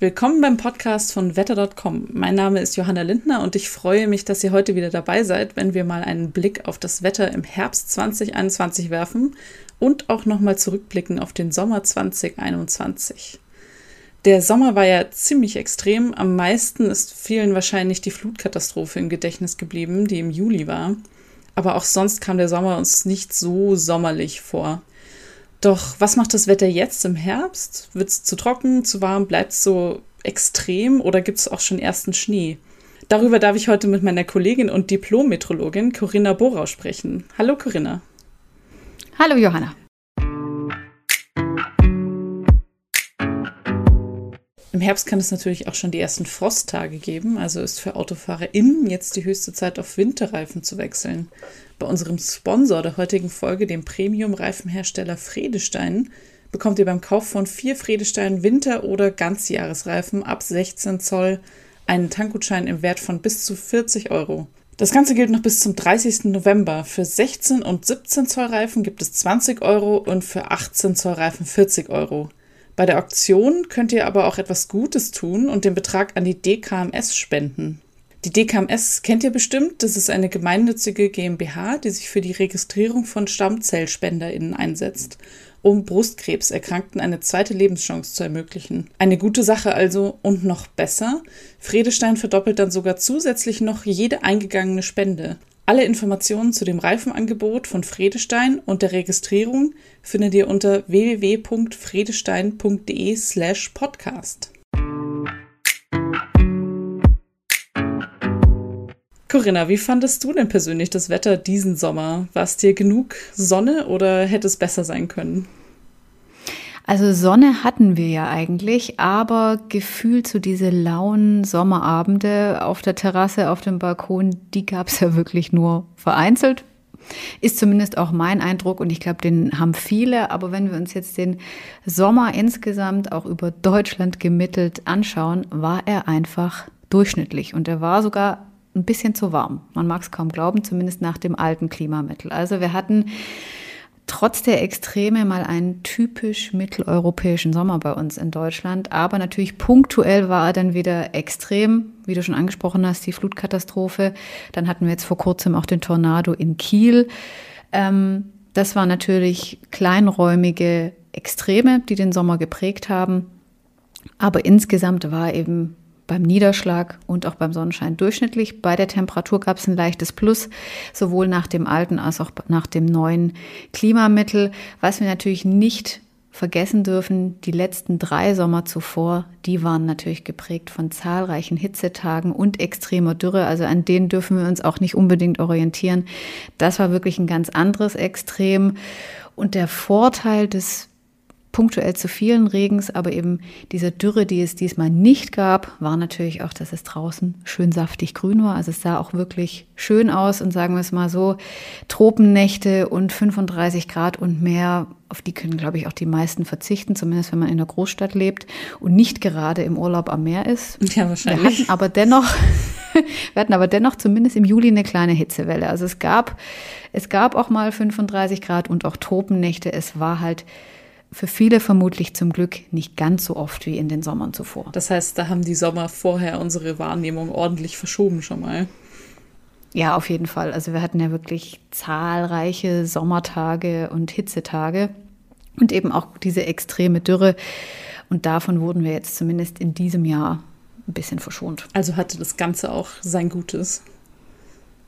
Willkommen beim Podcast von wetter.com. Mein Name ist Johanna Lindner und ich freue mich, dass ihr heute wieder dabei seid, wenn wir mal einen Blick auf das Wetter im Herbst 2021 werfen und auch nochmal zurückblicken auf den Sommer 2021. Der Sommer war ja ziemlich extrem. Am meisten ist vielen wahrscheinlich die Flutkatastrophe im Gedächtnis geblieben, die im Juli war. Aber auch sonst kam der Sommer uns nicht so sommerlich vor. Doch was macht das Wetter jetzt im Herbst? Wird es zu trocken, zu warm, bleibt es so extrem oder gibt es auch schon ersten Schnee? Darüber darf ich heute mit meiner Kollegin und Diplom-Metrologin Corinna Borau sprechen. Hallo Corinna. Hallo Johanna. Im Herbst kann es natürlich auch schon die ersten Frosttage geben, also ist für AutofahrerInnen jetzt die höchste Zeit, auf Winterreifen zu wechseln. Bei unserem Sponsor der heutigen Folge, dem Premium-Reifenhersteller Fredestein, bekommt ihr beim Kauf von vier Fredestein Winter- oder Ganzjahresreifen ab 16 Zoll einen Tankgutschein im Wert von bis zu 40 Euro. Das Ganze gilt noch bis zum 30. November. Für 16 und 17 Zoll Reifen gibt es 20 Euro und für 18 Zoll Reifen 40 Euro. Bei der Auktion könnt ihr aber auch etwas Gutes tun und den Betrag an die DKMS spenden. Die DKMS kennt ihr bestimmt, das ist eine gemeinnützige GmbH, die sich für die Registrierung von StammzellspenderInnen einsetzt, um Brustkrebserkrankten eine zweite Lebenschance zu ermöglichen. Eine gute Sache also und noch besser, Fredestein verdoppelt dann sogar zusätzlich noch jede eingegangene Spende. Alle Informationen zu dem Reifenangebot von Fredestein und der Registrierung findet ihr unter www.fredestein.de/slash podcast. Corinna, wie fandest du denn persönlich das Wetter diesen Sommer? War es dir genug Sonne oder hätte es besser sein können? Also Sonne hatten wir ja eigentlich, aber gefühlt so diese lauen Sommerabende auf der Terrasse, auf dem Balkon, die gab es ja wirklich nur vereinzelt. Ist zumindest auch mein Eindruck und ich glaube, den haben viele. Aber wenn wir uns jetzt den Sommer insgesamt auch über Deutschland gemittelt anschauen, war er einfach durchschnittlich und er war sogar ein bisschen zu warm. Man mag es kaum glauben, zumindest nach dem alten Klimamittel. Also wir hatten trotz der Extreme mal einen typisch mitteleuropäischen Sommer bei uns in Deutschland. Aber natürlich punktuell war er dann wieder extrem, wie du schon angesprochen hast, die Flutkatastrophe. Dann hatten wir jetzt vor kurzem auch den Tornado in Kiel. Ähm, das waren natürlich kleinräumige Extreme, die den Sommer geprägt haben. Aber insgesamt war eben beim Niederschlag und auch beim Sonnenschein durchschnittlich. Bei der Temperatur gab es ein leichtes Plus, sowohl nach dem alten als auch nach dem neuen Klimamittel. Was wir natürlich nicht vergessen dürfen, die letzten drei Sommer zuvor, die waren natürlich geprägt von zahlreichen Hitzetagen und extremer Dürre. Also an denen dürfen wir uns auch nicht unbedingt orientieren. Das war wirklich ein ganz anderes Extrem. Und der Vorteil des punktuell zu vielen Regens, aber eben diese Dürre, die es diesmal nicht gab, war natürlich auch, dass es draußen schön saftig grün war. Also es sah auch wirklich schön aus und sagen wir es mal so, Tropennächte und 35 Grad und mehr, auf die können, glaube ich, auch die meisten verzichten, zumindest wenn man in der Großstadt lebt und nicht gerade im Urlaub am Meer ist. Ja, wahrscheinlich. Wir hatten aber dennoch, wir hatten aber dennoch zumindest im Juli eine kleine Hitzewelle. Also es gab, es gab auch mal 35 Grad und auch Tropennächte. Es war halt für viele vermutlich zum Glück nicht ganz so oft wie in den Sommern zuvor. Das heißt, da haben die Sommer vorher unsere Wahrnehmung ordentlich verschoben schon mal. Ja, auf jeden Fall. Also wir hatten ja wirklich zahlreiche Sommertage und Hitzetage und eben auch diese extreme Dürre. Und davon wurden wir jetzt zumindest in diesem Jahr ein bisschen verschont. Also hatte das Ganze auch sein Gutes.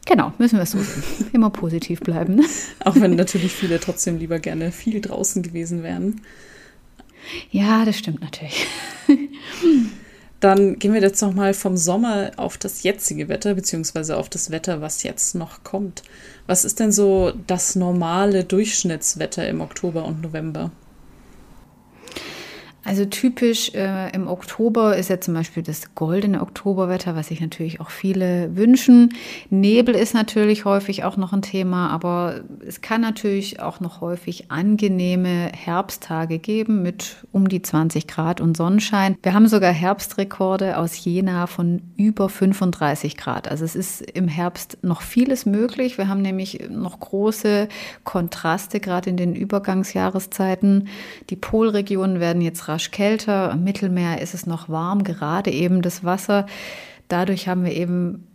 Genau, müssen wir es so sehen. Immer positiv bleiben. Ne? Auch wenn natürlich viele trotzdem lieber gerne viel draußen gewesen wären. Ja, das stimmt natürlich. Dann gehen wir jetzt nochmal vom Sommer auf das jetzige Wetter, beziehungsweise auf das Wetter, was jetzt noch kommt. Was ist denn so das normale Durchschnittswetter im Oktober und November? Also typisch äh, im Oktober ist ja zum Beispiel das goldene Oktoberwetter, was sich natürlich auch viele wünschen. Nebel ist natürlich häufig auch noch ein Thema, aber es kann natürlich auch noch häufig angenehme Herbsttage geben mit um die 20 Grad und Sonnenschein. Wir haben sogar Herbstrekorde aus Jena von über 35 Grad. Also es ist im Herbst noch vieles möglich. Wir haben nämlich noch große Kontraste gerade in den Übergangsjahreszeiten. Die Polregionen werden jetzt rasch kälter. Im Mittelmeer ist es noch warm, gerade eben das Wasser. Dadurch haben wir eben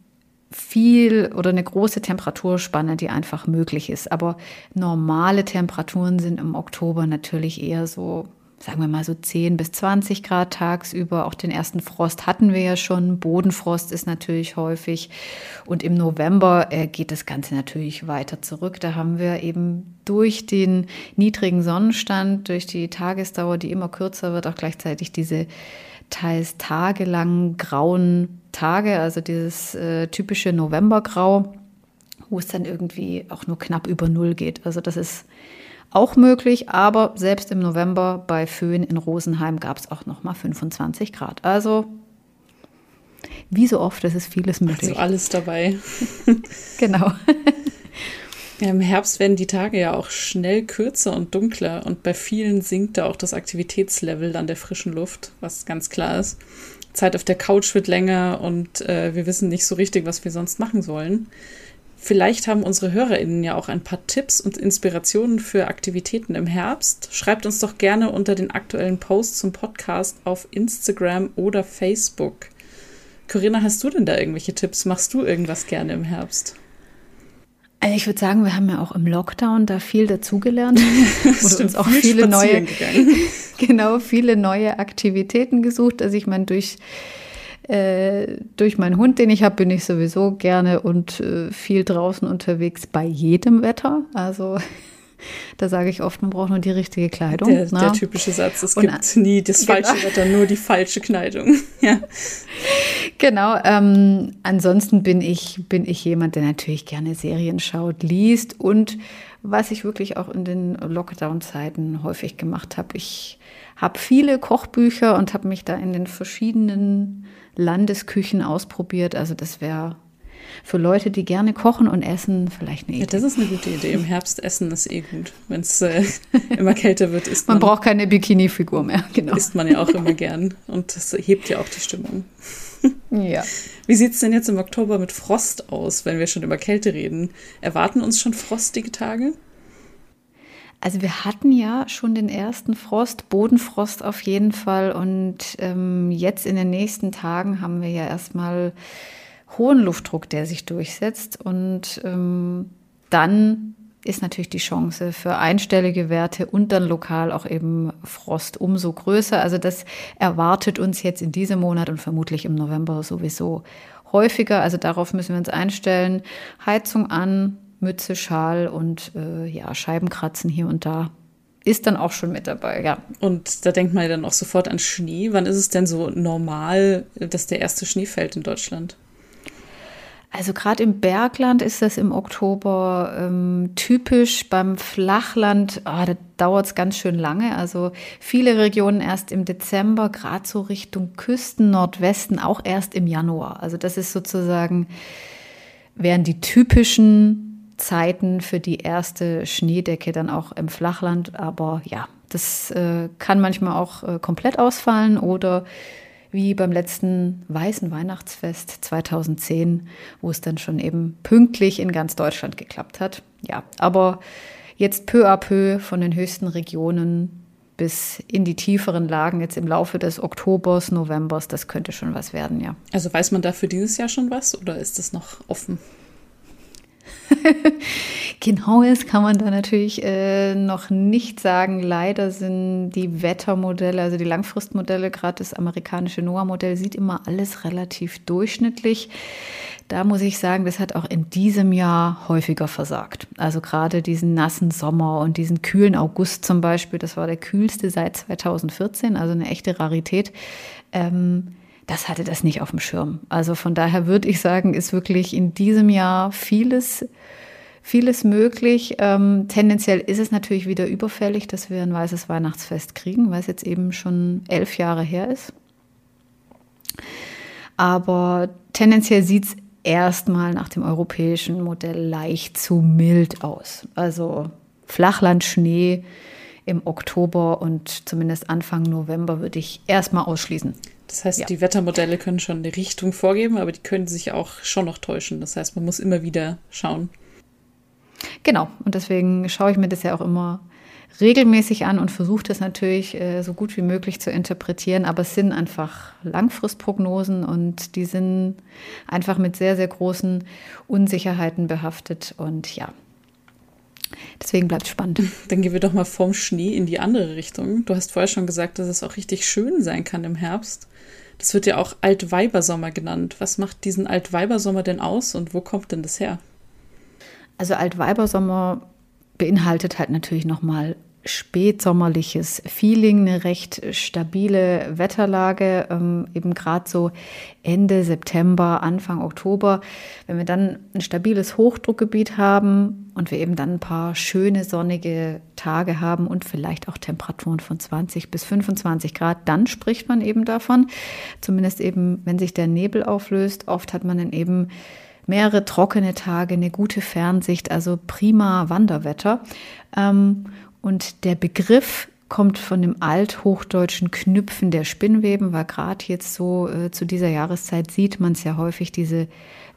viel oder eine große Temperaturspanne, die einfach möglich ist. Aber normale Temperaturen sind im Oktober natürlich eher so, sagen wir mal so 10 bis 20 Grad tagsüber. Auch den ersten Frost hatten wir ja schon. Bodenfrost ist natürlich häufig. Und im November äh, geht das Ganze natürlich weiter zurück. Da haben wir eben durch den niedrigen Sonnenstand, durch die Tagesdauer, die immer kürzer wird, auch gleichzeitig diese teils tagelang grauen Tage, also dieses äh, typische Novembergrau, wo es dann irgendwie auch nur knapp über Null geht. Also das ist auch möglich, aber selbst im November bei Föhn in Rosenheim gab es auch noch mal 25 Grad. Also wie so oft, es ist vieles möglich. Also alles dabei. genau. Im Herbst werden die Tage ja auch schnell kürzer und dunkler und bei vielen sinkt da auch das Aktivitätslevel an der frischen Luft, was ganz klar ist. Zeit auf der Couch wird länger und äh, wir wissen nicht so richtig, was wir sonst machen sollen. Vielleicht haben unsere HörerInnen ja auch ein paar Tipps und Inspirationen für Aktivitäten im Herbst. Schreibt uns doch gerne unter den aktuellen Posts zum Podcast auf Instagram oder Facebook. Corinna, hast du denn da irgendwelche Tipps? Machst du irgendwas gerne im Herbst? Also ich würde sagen, wir haben ja auch im Lockdown da viel dazugelernt und uns auch viele neue, genau, viele neue Aktivitäten gesucht. Also ich meine, durch, äh, durch meinen Hund, den ich habe, bin ich sowieso gerne und äh, viel draußen unterwegs bei jedem Wetter. Also da sage ich oft, man braucht nur die richtige Kleidung. Der, der typische Satz, es gibt und, nie das falsche genau. Wetter, nur die falsche Kleidung. ja. Genau. Ähm, ansonsten bin ich, bin ich jemand, der natürlich gerne Serien schaut, liest und was ich wirklich auch in den Lockdown-Zeiten häufig gemacht habe. Ich habe viele Kochbücher und habe mich da in den verschiedenen Landesküchen ausprobiert. Also das wäre für Leute, die gerne kochen und essen, vielleicht eine Idee. Ja, das ist eine gute Idee. Im Herbst essen ist eh gut. Wenn es äh, immer kälter wird, ist man. Man braucht keine Bikini-Figur mehr, genau. Isst man ja auch immer gern. Und das hebt ja auch die Stimmung. Ja. Wie sieht es denn jetzt im Oktober mit Frost aus, wenn wir schon über Kälte reden? Erwarten uns schon frostige Tage? Also wir hatten ja schon den ersten Frost, Bodenfrost auf jeden Fall. Und ähm, jetzt in den nächsten Tagen haben wir ja erstmal hohen Luftdruck, der sich durchsetzt. Und ähm, dann ist natürlich die Chance für einstellige Werte und dann lokal auch eben Frost umso größer. Also das erwartet uns jetzt in diesem Monat und vermutlich im November sowieso häufiger. Also darauf müssen wir uns einstellen. Heizung an, Mütze, Schal und äh, ja, Scheibenkratzen hier und da ist dann auch schon mit dabei, ja. Und da denkt man ja dann auch sofort an Schnee. Wann ist es denn so normal, dass der erste Schnee fällt in Deutschland? Also gerade im Bergland ist das im Oktober ähm, typisch. Beim Flachland, oh, da dauert es ganz schön lange. Also viele Regionen erst im Dezember, gerade so Richtung Küsten, Nordwesten auch erst im Januar. Also das ist sozusagen, wären die typischen Zeiten für die erste Schneedecke dann auch im Flachland. Aber ja, das äh, kann manchmal auch äh, komplett ausfallen oder wie beim letzten Weißen Weihnachtsfest 2010, wo es dann schon eben pünktlich in ganz Deutschland geklappt hat. Ja, aber jetzt peu à peu von den höchsten Regionen bis in die tieferen Lagen jetzt im Laufe des Oktobers, Novembers, das könnte schon was werden, ja. Also weiß man dafür dieses Jahr schon was oder ist das noch offen? Genaues kann man da natürlich äh, noch nicht sagen. Leider sind die Wettermodelle, also die Langfristmodelle, gerade das amerikanische NOAA-Modell, sieht immer alles relativ durchschnittlich. Da muss ich sagen, das hat auch in diesem Jahr häufiger versagt. Also gerade diesen nassen Sommer und diesen kühlen August zum Beispiel, das war der kühlste seit 2014, also eine echte Rarität. Ähm, das hatte das nicht auf dem Schirm. Also von daher würde ich sagen, ist wirklich in diesem Jahr vieles, vieles möglich. Ähm, tendenziell ist es natürlich wieder überfällig, dass wir ein weißes Weihnachtsfest kriegen, weil es jetzt eben schon elf Jahre her ist. Aber tendenziell sieht es erstmal nach dem europäischen Modell leicht zu mild aus. Also Flachlandschnee im Oktober und zumindest Anfang November würde ich erstmal ausschließen. Das heißt, Ja. die Wettermodelle können schon eine Richtung vorgeben, aber die können sich auch schon noch täuschen. Das heißt, man muss immer wieder schauen. Genau, und deswegen schaue ich mir das ja auch immer regelmäßig an und versuche das natürlich äh, so gut wie möglich zu interpretieren, aber es sind einfach Langfristprognosen und die sind einfach mit sehr, sehr großen Unsicherheiten behaftet und ja. Deswegen bleibt es spannend. Dann gehen wir doch mal vom Schnee in die andere Richtung. Du hast vorher schon gesagt, dass es auch richtig schön sein kann im Herbst. Das wird ja auch Altweibersommer genannt. Was macht diesen Altweibersommer denn aus und wo kommt denn das her? Also Altweibersommer beinhaltet halt natürlich nochmal spätsommerliches Feeling, eine recht stabile Wetterlage, ähm, eben gerade so Ende September, Anfang Oktober. Wenn wir dann ein stabiles Hochdruckgebiet haben und wir eben dann ein paar schöne sonnige Tage haben und vielleicht auch Temperaturen von 20 bis 25 Grad, dann spricht man eben davon. Zumindest eben, wenn sich der Nebel auflöst. Oft hat man dann eben mehrere trockene Tage, eine gute Fernsicht, also prima Wanderwetter. Ähm, und der Begriff kommt von dem althochdeutschen Knüpfen der Spinnweben, weil gerade jetzt so äh, zu dieser Jahreszeit sieht man es ja häufig, diese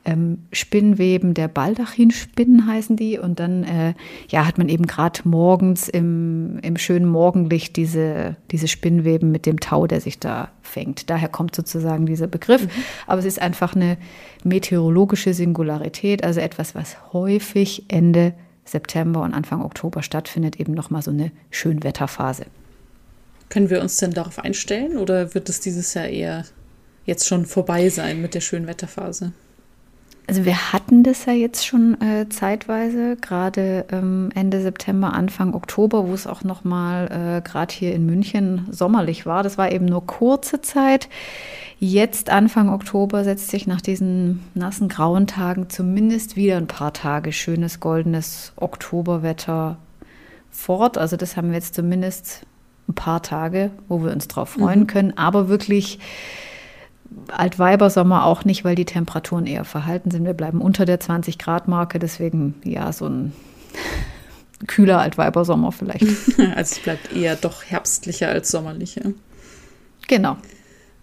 ähm, Spinnweben der Baldachinspinnen heißen die. Und dann äh, ja, hat man eben gerade morgens im, im schönen Morgenlicht diese, diese Spinnweben mit dem Tau, der sich da fängt. Daher kommt sozusagen dieser Begriff. Mhm. Aber es ist einfach eine meteorologische Singularität, also etwas, was häufig Ende September und Anfang Oktober stattfindet, eben nochmal so eine Schönwetterphase. Können wir uns denn darauf einstellen oder wird es dieses Jahr eher jetzt schon vorbei sein mit der Schönwetterphase? Also wir hatten das ja jetzt schon äh, zeitweise, gerade ähm, Ende September, Anfang Oktober, wo es auch noch mal äh, gerade hier in München sommerlich war. Das war eben nur kurze Zeit. Jetzt Anfang Oktober setzt sich nach diesen nassen grauen Tagen zumindest wieder ein paar Tage schönes goldenes Oktoberwetter fort. Also das haben wir jetzt zumindest ein paar Tage, wo wir uns drauf freuen mhm. können. Aber wirklich Altweibersommer auch nicht, weil die Temperaturen eher verhalten sind. Wir bleiben unter der 20 Grad Marke, deswegen ja so ein kühler Altweibersommer vielleicht. Also es bleibt eher doch herbstlicher als sommerlicher. Genau.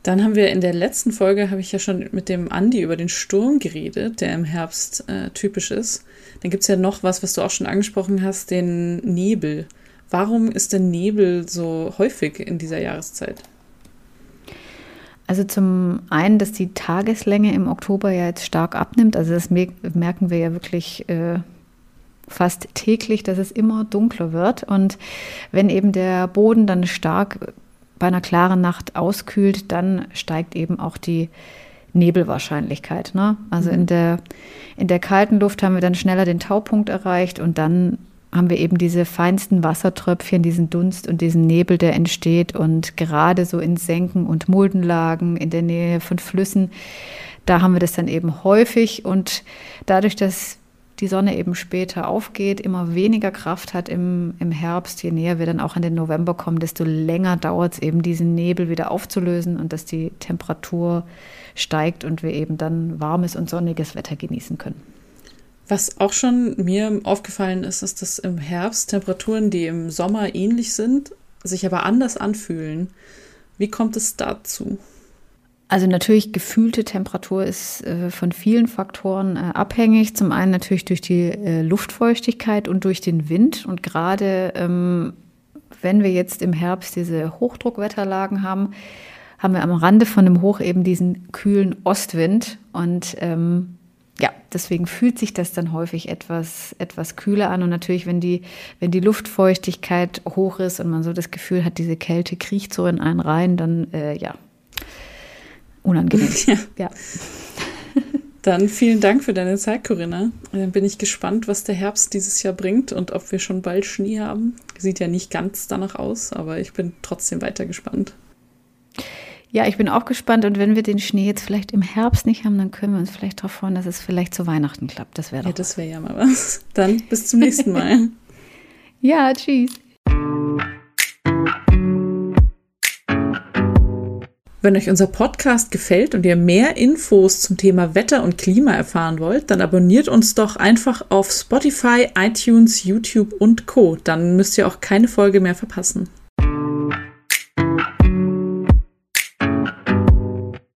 Dann haben wir in der letzten Folge, habe ich ja schon mit dem Andi über den Sturm geredet, der im Herbst äh, typisch ist. Dann gibt es ja noch was, was du auch schon angesprochen hast, den Nebel. Warum ist der Nebel so häufig in dieser Jahreszeit? Also zum einen, dass die Tageslänge im Oktober ja jetzt stark abnimmt. Also das merken wir ja wirklich äh, fast täglich, dass es immer dunkler wird. Und wenn eben der Boden dann stark bei einer klaren Nacht auskühlt, dann steigt eben auch die Nebelwahrscheinlichkeit. Ne? Also mhm. in, der, in der kalten Luft haben wir dann schneller den Taupunkt erreicht und dann haben wir eben diese feinsten Wassertröpfchen, diesen Dunst und diesen Nebel, der entsteht. Und gerade so in Senken und Muldenlagen in der Nähe von Flüssen, da haben wir das dann eben häufig. Und dadurch, dass die Sonne eben später aufgeht, immer weniger Kraft hat im, im Herbst, je näher wir dann auch in den November kommen, desto länger dauert es eben, diesen Nebel wieder aufzulösen und dass die Temperatur steigt und wir eben dann warmes und sonniges Wetter genießen können. Was auch schon mir aufgefallen ist, ist, dass im Herbst Temperaturen, die im Sommer ähnlich sind, sich aber anders anfühlen. Wie kommt es dazu? Also natürlich gefühlte Temperatur ist äh, von vielen Faktoren äh, abhängig. Zum einen natürlich durch die äh, Luftfeuchtigkeit und durch den Wind. Und gerade ähm, wenn wir jetzt im Herbst diese Hochdruckwetterlagen haben, haben wir am Rande von dem Hoch eben diesen kühlen Ostwind. Und ähm, ja, deswegen fühlt sich das dann häufig etwas, etwas kühler an. Und natürlich, wenn die, wenn die Luftfeuchtigkeit hoch ist und man so das Gefühl hat, diese Kälte kriecht so in einen rein, dann äh, ja, unangenehm. Ja. ja. Dann vielen Dank für deine Zeit, Corinna. Dann bin ich gespannt, was der Herbst dieses Jahr bringt und ob wir schon bald Schnee haben. Sieht ja nicht ganz danach aus, aber ich bin trotzdem weiter gespannt. Ja, ich bin auch gespannt. Und wenn wir den Schnee jetzt vielleicht im Herbst nicht haben, dann können wir uns vielleicht darauf freuen, dass es vielleicht zu Weihnachten klappt. Das wäre doch. Ja, das wäre ja mal was. Dann bis zum nächsten Mal. ja, tschüss. Wenn euch unser Podcast gefällt und ihr mehr Infos zum Thema Wetter und Klima erfahren wollt, dann abonniert uns doch einfach auf Spotify, iTunes, YouTube und Co. Dann müsst ihr auch keine Folge mehr verpassen.